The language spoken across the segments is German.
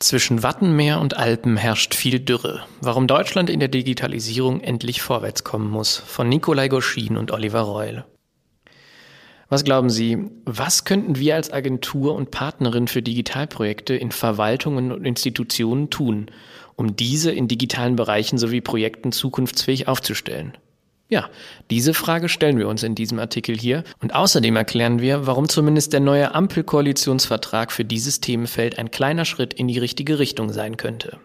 Zwischen Wattenmeer und Alpen herrscht viel Dürre. Warum Deutschland in der Digitalisierung endlich vorwärts kommen muss. Von Nikolai Goschin und Oliver Reul. Was glauben Sie, was könnten wir als Agentur und Partnerin für Digitalprojekte in Verwaltungen und Institutionen tun, um diese in digitalen Bereichen sowie Projekten zukunftsfähig aufzustellen? Ja, diese Frage stellen wir uns in diesem Artikel hier und außerdem erklären wir, warum zumindest der neue Ampelkoalitionsvertrag für dieses Themenfeld ein kleiner Schritt in die richtige Richtung sein könnte.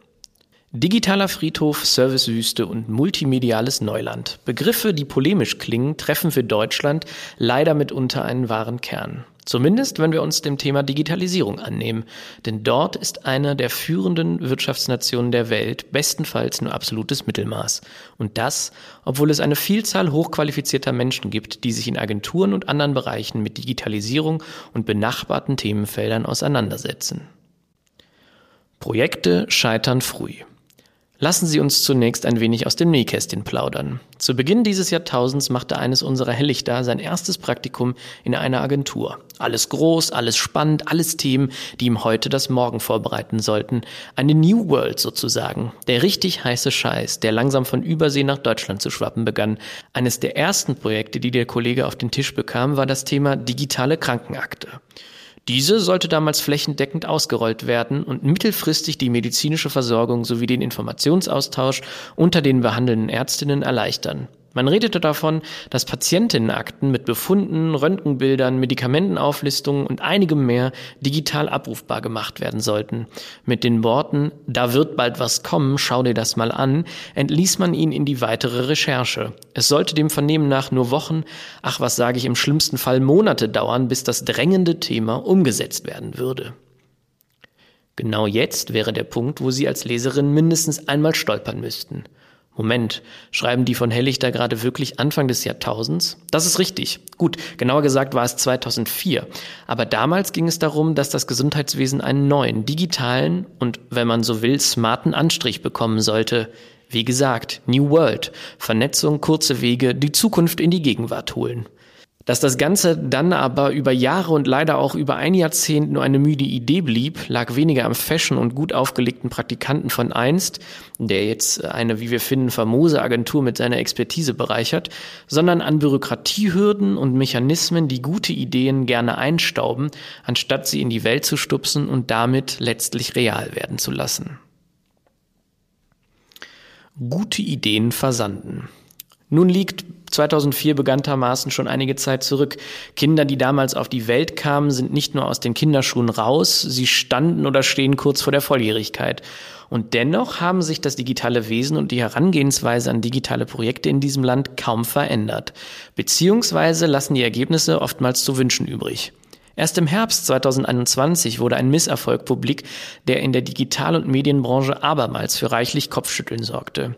Digitaler Friedhof, Servicewüste und multimediales Neuland. Begriffe, die polemisch klingen, treffen für Deutschland leider mitunter einen wahren Kern. Zumindest, wenn wir uns dem Thema Digitalisierung annehmen. Denn dort ist eine der führenden Wirtschaftsnationen der Welt bestenfalls nur absolutes Mittelmaß. Und das, obwohl es eine Vielzahl hochqualifizierter Menschen gibt, die sich in Agenturen und anderen Bereichen mit Digitalisierung und benachbarten Themenfeldern auseinandersetzen. Projekte scheitern früh. Lassen Sie uns zunächst ein wenig aus dem Nähkästchen plaudern. Zu Beginn dieses Jahrtausends machte eines unserer Helllichter sein erstes Praktikum in einer Agentur. Alles groß, alles spannend, alles Themen, die ihm heute das Morgen vorbereiten sollten. Eine New World sozusagen. Der richtig heiße Scheiß, der langsam von Übersee nach Deutschland zu schwappen begann. Eines der ersten Projekte, die der Kollege auf den Tisch bekam, war das Thema digitale Krankenakte. Diese sollte damals flächendeckend ausgerollt werden und mittelfristig die medizinische Versorgung sowie den Informationsaustausch unter den behandelnden Ärztinnen erleichtern. Man redete davon, dass Patientinnenakten mit Befunden, Röntgenbildern, Medikamentenauflistungen und einigem mehr digital abrufbar gemacht werden sollten. Mit den Worten, da wird bald was kommen, schau dir das mal an, entließ man ihn in die weitere Recherche. Es sollte dem Vernehmen nach nur Wochen, ach was sage ich im schlimmsten Fall Monate dauern, bis das drängende Thema umgesetzt werden würde. Genau jetzt wäre der Punkt, wo Sie als Leserin mindestens einmal stolpern müssten. Moment, schreiben die von Hellichter gerade wirklich Anfang des Jahrtausends? Das ist richtig. Gut, genauer gesagt war es 2004. Aber damals ging es darum, dass das Gesundheitswesen einen neuen, digitalen und, wenn man so will, smarten Anstrich bekommen sollte. Wie gesagt, New World, Vernetzung, kurze Wege, die Zukunft in die Gegenwart holen. Dass das Ganze dann aber über Jahre und leider auch über ein Jahrzehnt nur eine müde Idee blieb, lag weniger am Fashion und gut aufgelegten Praktikanten von einst, der jetzt eine, wie wir finden, famose Agentur mit seiner Expertise bereichert, sondern an Bürokratiehürden und Mechanismen, die gute Ideen gerne einstauben, anstatt sie in die Welt zu stupsen und damit letztlich real werden zu lassen. Gute Ideen versanden. Nun liegt 2004 bekanntermaßen schon einige Zeit zurück. Kinder, die damals auf die Welt kamen, sind nicht nur aus den Kinderschuhen raus, sie standen oder stehen kurz vor der Volljährigkeit. Und dennoch haben sich das digitale Wesen und die Herangehensweise an digitale Projekte in diesem Land kaum verändert. Beziehungsweise lassen die Ergebnisse oftmals zu wünschen übrig. Erst im Herbst 2021 wurde ein Misserfolg publik, der in der Digital- und Medienbranche abermals für reichlich Kopfschütteln sorgte.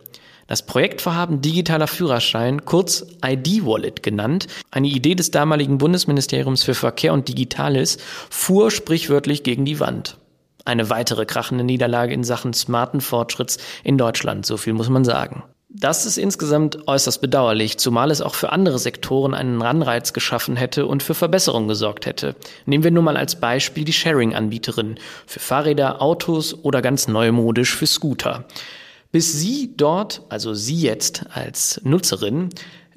Das Projektvorhaben Digitaler Führerschein, kurz ID-Wallet genannt, eine Idee des damaligen Bundesministeriums für Verkehr und Digitales, fuhr sprichwörtlich gegen die Wand. Eine weitere krachende Niederlage in Sachen smarten Fortschritts in Deutschland, so viel muss man sagen. Das ist insgesamt äußerst bedauerlich, zumal es auch für andere Sektoren einen Ranreiz geschaffen hätte und für Verbesserungen gesorgt hätte. Nehmen wir nur mal als Beispiel die Sharing-Anbieterin für Fahrräder, Autos oder ganz neumodisch für Scooter bis Sie dort, also Sie jetzt als Nutzerin,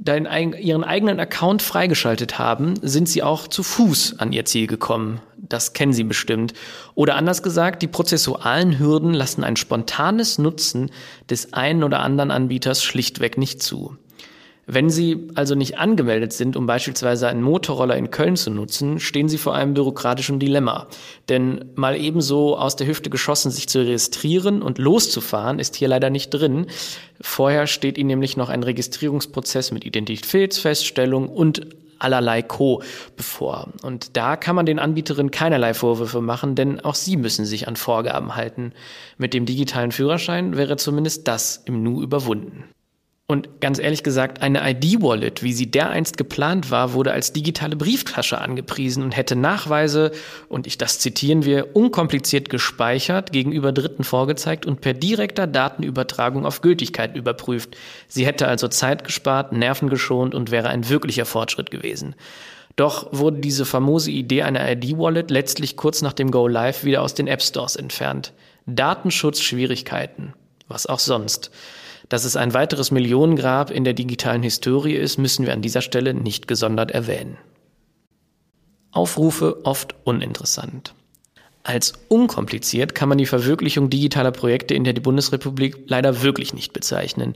Ihren eigenen Account freigeschaltet haben, sind Sie auch zu Fuß an Ihr Ziel gekommen. Das kennen Sie bestimmt. Oder anders gesagt, die prozessualen Hürden lassen ein spontanes Nutzen des einen oder anderen Anbieters schlichtweg nicht zu. Wenn Sie also nicht angemeldet sind, um beispielsweise einen Motorroller in Köln zu nutzen, stehen Sie vor einem bürokratischen Dilemma. Denn mal ebenso aus der Hüfte geschossen, sich zu registrieren und loszufahren, ist hier leider nicht drin. Vorher steht Ihnen nämlich noch ein Registrierungsprozess mit Identitätsfeststellung und allerlei Co. bevor. Und da kann man den Anbieterinnen keinerlei Vorwürfe machen, denn auch sie müssen sich an Vorgaben halten. Mit dem digitalen Führerschein wäre zumindest das im Nu überwunden. Und ganz ehrlich gesagt, eine ID-Wallet, wie sie dereinst geplant war, wurde als digitale Brieftasche angepriesen und hätte Nachweise, und ich das zitieren wir, unkompliziert gespeichert, gegenüber Dritten vorgezeigt und per direkter Datenübertragung auf Gültigkeit überprüft. Sie hätte also Zeit gespart, Nerven geschont und wäre ein wirklicher Fortschritt gewesen. Doch wurde diese famose Idee einer ID-Wallet letztlich kurz nach dem Go Live wieder aus den App Stores entfernt. Datenschutzschwierigkeiten. Was auch sonst. Dass es ein weiteres Millionengrab in der digitalen Historie ist, müssen wir an dieser Stelle nicht gesondert erwähnen. Aufrufe oft uninteressant. Als unkompliziert kann man die Verwirklichung digitaler Projekte in der Bundesrepublik leider wirklich nicht bezeichnen.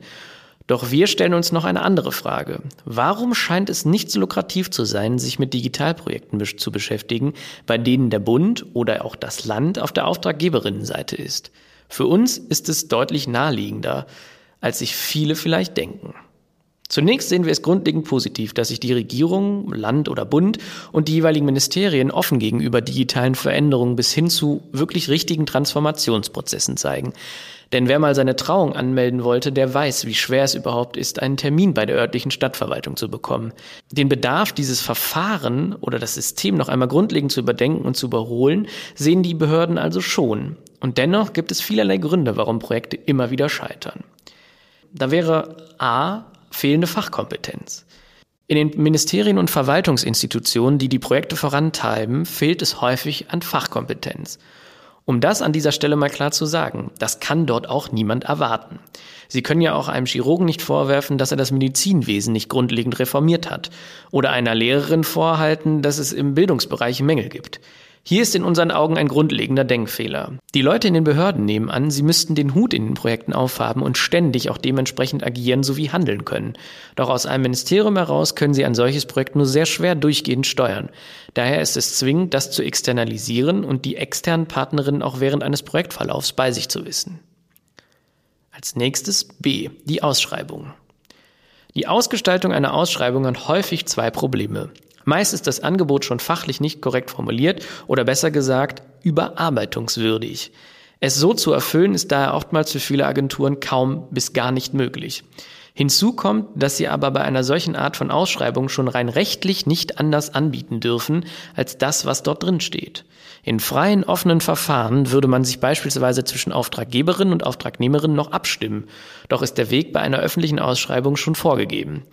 Doch wir stellen uns noch eine andere Frage. Warum scheint es nicht so lukrativ zu sein, sich mit Digitalprojekten zu beschäftigen, bei denen der Bund oder auch das Land auf der Auftraggeberinnenseite ist? Für uns ist es deutlich naheliegender, als sich viele vielleicht denken. Zunächst sehen wir es grundlegend positiv, dass sich die Regierung, Land oder Bund und die jeweiligen Ministerien offen gegenüber digitalen Veränderungen bis hin zu wirklich richtigen Transformationsprozessen zeigen. Denn wer mal seine Trauung anmelden wollte, der weiß, wie schwer es überhaupt ist, einen Termin bei der örtlichen Stadtverwaltung zu bekommen. Den Bedarf, dieses Verfahren oder das System noch einmal grundlegend zu überdenken und zu überholen, sehen die Behörden also schon. Und dennoch gibt es vielerlei Gründe, warum Projekte immer wieder scheitern. Da wäre A fehlende Fachkompetenz. In den Ministerien und Verwaltungsinstitutionen, die die Projekte vorantreiben, fehlt es häufig an Fachkompetenz. Um das an dieser Stelle mal klar zu sagen, das kann dort auch niemand erwarten. Sie können ja auch einem Chirurgen nicht vorwerfen, dass er das Medizinwesen nicht grundlegend reformiert hat oder einer Lehrerin vorhalten, dass es im Bildungsbereich Mängel gibt. Hier ist in unseren Augen ein grundlegender Denkfehler. Die Leute in den Behörden nehmen an, sie müssten den Hut in den Projekten aufhaben und ständig auch dementsprechend agieren sowie handeln können. Doch aus einem Ministerium heraus können sie ein solches Projekt nur sehr schwer durchgehend steuern. Daher ist es zwingend, das zu externalisieren und die externen Partnerinnen auch während eines Projektverlaufs bei sich zu wissen. Als nächstes B. Die Ausschreibung. Die Ausgestaltung einer Ausschreibung hat häufig zwei Probleme. Meist ist das Angebot schon fachlich nicht korrekt formuliert oder besser gesagt überarbeitungswürdig. Es so zu erfüllen ist daher oftmals für viele Agenturen kaum bis gar nicht möglich. Hinzu kommt, dass sie aber bei einer solchen Art von Ausschreibung schon rein rechtlich nicht anders anbieten dürfen als das, was dort drin steht. In freien, offenen Verfahren würde man sich beispielsweise zwischen Auftraggeberin und Auftragnehmerin noch abstimmen, doch ist der Weg bei einer öffentlichen Ausschreibung schon vorgegeben.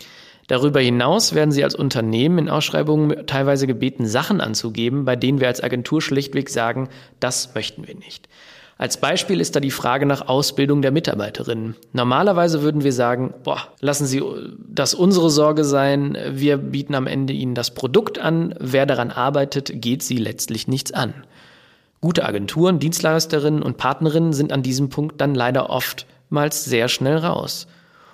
Darüber hinaus werden Sie als Unternehmen in Ausschreibungen teilweise gebeten, Sachen anzugeben, bei denen wir als Agentur schlichtweg sagen, das möchten wir nicht. Als Beispiel ist da die Frage nach Ausbildung der Mitarbeiterinnen. Normalerweise würden wir sagen, boah, lassen Sie das unsere Sorge sein, wir bieten am Ende Ihnen das Produkt an, wer daran arbeitet, geht Sie letztlich nichts an. Gute Agenturen, Dienstleisterinnen und Partnerinnen sind an diesem Punkt dann leider oftmals sehr schnell raus.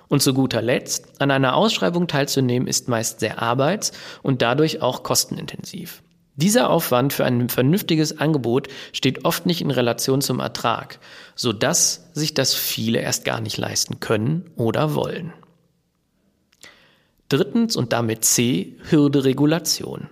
Und zu guter Letzt, an einer Ausschreibung teilzunehmen ist meist sehr arbeits- und dadurch auch kostenintensiv. Dieser Aufwand für ein vernünftiges Angebot steht oft nicht in Relation zum Ertrag, so dass sich das viele erst gar nicht leisten können oder wollen. Drittens und damit C, Hürde Regulation.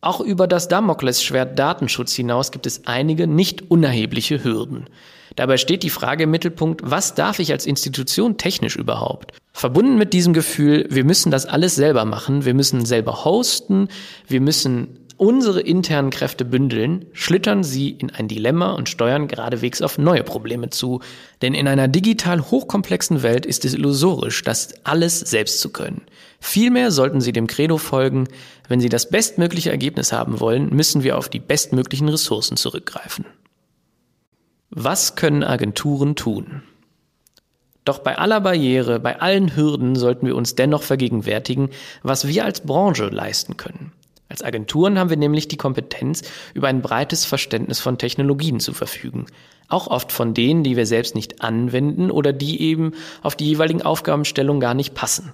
Auch über das Damoklesschwert Datenschutz hinaus gibt es einige nicht unerhebliche Hürden. Dabei steht die Frage im Mittelpunkt, was darf ich als Institution technisch überhaupt? Verbunden mit diesem Gefühl, wir müssen das alles selber machen, wir müssen selber hosten, wir müssen unsere internen Kräfte bündeln, schlittern sie in ein Dilemma und steuern geradewegs auf neue Probleme zu. Denn in einer digital hochkomplexen Welt ist es illusorisch, das alles selbst zu können. Vielmehr sollten Sie dem Credo folgen, wenn Sie das bestmögliche Ergebnis haben wollen, müssen wir auf die bestmöglichen Ressourcen zurückgreifen. Was können Agenturen tun? Doch bei aller Barriere, bei allen Hürden sollten wir uns dennoch vergegenwärtigen, was wir als Branche leisten können. Als Agenturen haben wir nämlich die Kompetenz, über ein breites Verständnis von Technologien zu verfügen. Auch oft von denen, die wir selbst nicht anwenden oder die eben auf die jeweiligen Aufgabenstellungen gar nicht passen.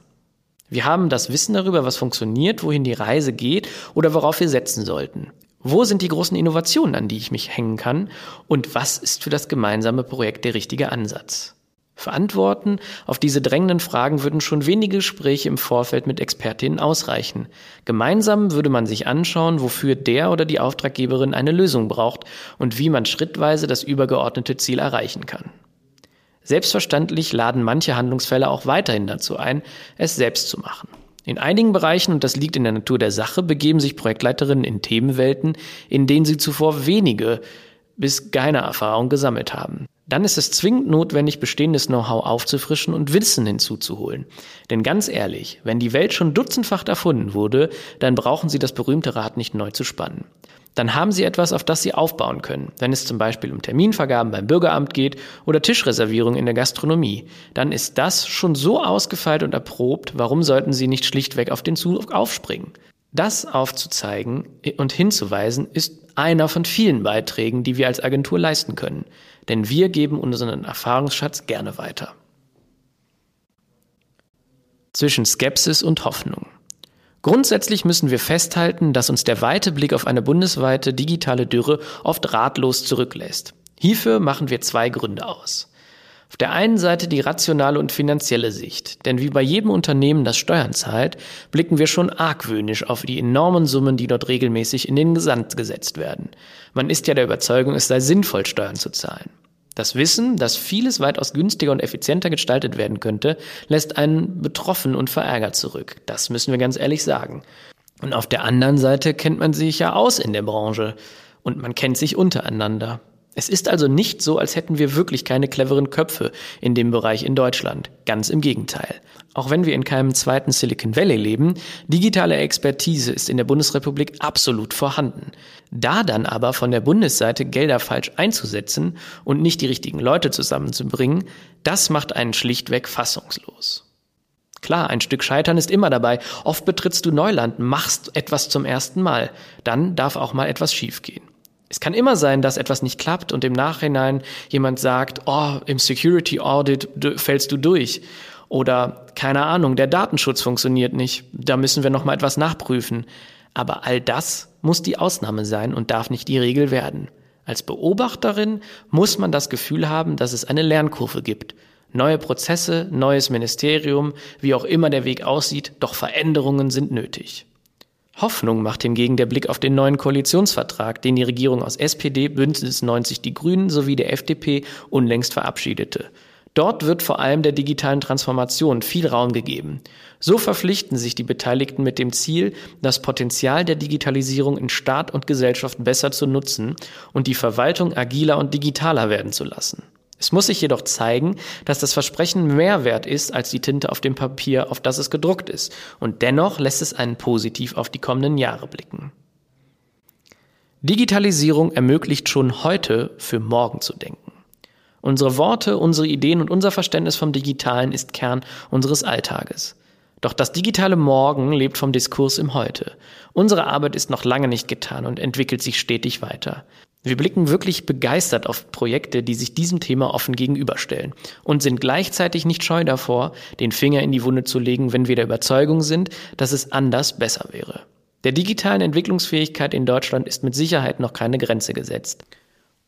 Wir haben das Wissen darüber, was funktioniert, wohin die Reise geht oder worauf wir setzen sollten. Wo sind die großen Innovationen, an die ich mich hängen kann? Und was ist für das gemeinsame Projekt der richtige Ansatz? Für Antworten auf diese drängenden Fragen würden schon wenige Gespräche im Vorfeld mit Expertinnen ausreichen. Gemeinsam würde man sich anschauen, wofür der oder die Auftraggeberin eine Lösung braucht und wie man schrittweise das übergeordnete Ziel erreichen kann. Selbstverständlich laden manche Handlungsfälle auch weiterhin dazu ein, es selbst zu machen. In einigen Bereichen, und das liegt in der Natur der Sache, begeben sich Projektleiterinnen in Themenwelten, in denen sie zuvor wenige bis keine Erfahrung gesammelt haben. dann ist es zwingend notwendig, bestehendes Know-how aufzufrischen und Wissen hinzuzuholen. Denn ganz ehrlich, wenn die Welt schon dutzendfach erfunden wurde, dann brauchen Sie das berühmte Rad nicht neu zu spannen. Dann haben Sie etwas, auf das Sie aufbauen können. Wenn es zum Beispiel um Terminvergaben beim Bürgeramt geht oder Tischreservierung in der Gastronomie, dann ist das schon so ausgefeilt und erprobt, warum sollten Sie nicht schlichtweg auf den Zug aufspringen? Das aufzuzeigen und hinzuweisen ist einer von vielen Beiträgen, die wir als Agentur leisten können. Denn wir geben unseren Erfahrungsschatz gerne weiter. Zwischen Skepsis und Hoffnung. Grundsätzlich müssen wir festhalten, dass uns der weite Blick auf eine bundesweite digitale Dürre oft ratlos zurücklässt. Hierfür machen wir zwei Gründe aus. Auf der einen Seite die rationale und finanzielle Sicht, denn wie bei jedem Unternehmen, das Steuern zahlt, blicken wir schon argwöhnisch auf die enormen Summen, die dort regelmäßig in den Gesand gesetzt werden. Man ist ja der Überzeugung, es sei sinnvoll, Steuern zu zahlen. Das Wissen, dass vieles weitaus günstiger und effizienter gestaltet werden könnte, lässt einen betroffen und verärgert zurück. Das müssen wir ganz ehrlich sagen. Und auf der anderen Seite kennt man sich ja aus in der Branche und man kennt sich untereinander. Es ist also nicht so, als hätten wir wirklich keine cleveren Köpfe in dem Bereich in Deutschland. Ganz im Gegenteil. Auch wenn wir in keinem zweiten Silicon Valley leben, digitale Expertise ist in der Bundesrepublik absolut vorhanden. Da dann aber von der Bundesseite Gelder falsch einzusetzen und nicht die richtigen Leute zusammenzubringen, das macht einen schlichtweg fassungslos. Klar, ein Stück Scheitern ist immer dabei. Oft betrittst du Neuland, machst etwas zum ersten Mal. Dann darf auch mal etwas schiefgehen. Es kann immer sein, dass etwas nicht klappt und im Nachhinein jemand sagt, oh, im Security Audit fällst du durch. Oder keine Ahnung, der Datenschutz funktioniert nicht. Da müssen wir noch mal etwas nachprüfen. Aber all das muss die Ausnahme sein und darf nicht die Regel werden. Als Beobachterin muss man das Gefühl haben, dass es eine Lernkurve gibt. Neue Prozesse, neues Ministerium, wie auch immer der Weg aussieht, doch Veränderungen sind nötig. Hoffnung macht hingegen der Blick auf den neuen Koalitionsvertrag, den die Regierung aus SPD, Bündnis 90 Die Grünen sowie der FDP unlängst verabschiedete. Dort wird vor allem der digitalen Transformation viel Raum gegeben. So verpflichten sich die Beteiligten mit dem Ziel, das Potenzial der Digitalisierung in Staat und Gesellschaft besser zu nutzen und die Verwaltung agiler und digitaler werden zu lassen. Es muss sich jedoch zeigen, dass das Versprechen mehr wert ist als die Tinte auf dem Papier, auf das es gedruckt ist, und dennoch lässt es einen positiv auf die kommenden Jahre blicken. Digitalisierung ermöglicht schon heute für morgen zu denken. Unsere Worte, unsere Ideen und unser Verständnis vom Digitalen ist Kern unseres Alltages. Doch das digitale Morgen lebt vom Diskurs im Heute. Unsere Arbeit ist noch lange nicht getan und entwickelt sich stetig weiter. Wir blicken wirklich begeistert auf Projekte, die sich diesem Thema offen gegenüberstellen und sind gleichzeitig nicht scheu davor, den Finger in die Wunde zu legen, wenn wir der Überzeugung sind, dass es anders besser wäre. Der digitalen Entwicklungsfähigkeit in Deutschland ist mit Sicherheit noch keine Grenze gesetzt.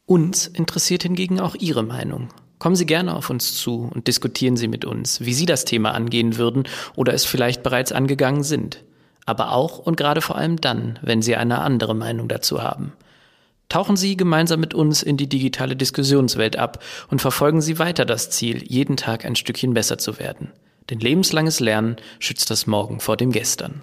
Uns interessiert hingegen auch Ihre Meinung. Kommen Sie gerne auf uns zu und diskutieren Sie mit uns, wie Sie das Thema angehen würden oder es vielleicht bereits angegangen sind. Aber auch und gerade vor allem dann, wenn Sie eine andere Meinung dazu haben. Tauchen Sie gemeinsam mit uns in die digitale Diskussionswelt ab und verfolgen Sie weiter das Ziel, jeden Tag ein Stückchen besser zu werden. Denn lebenslanges Lernen schützt das Morgen vor dem Gestern.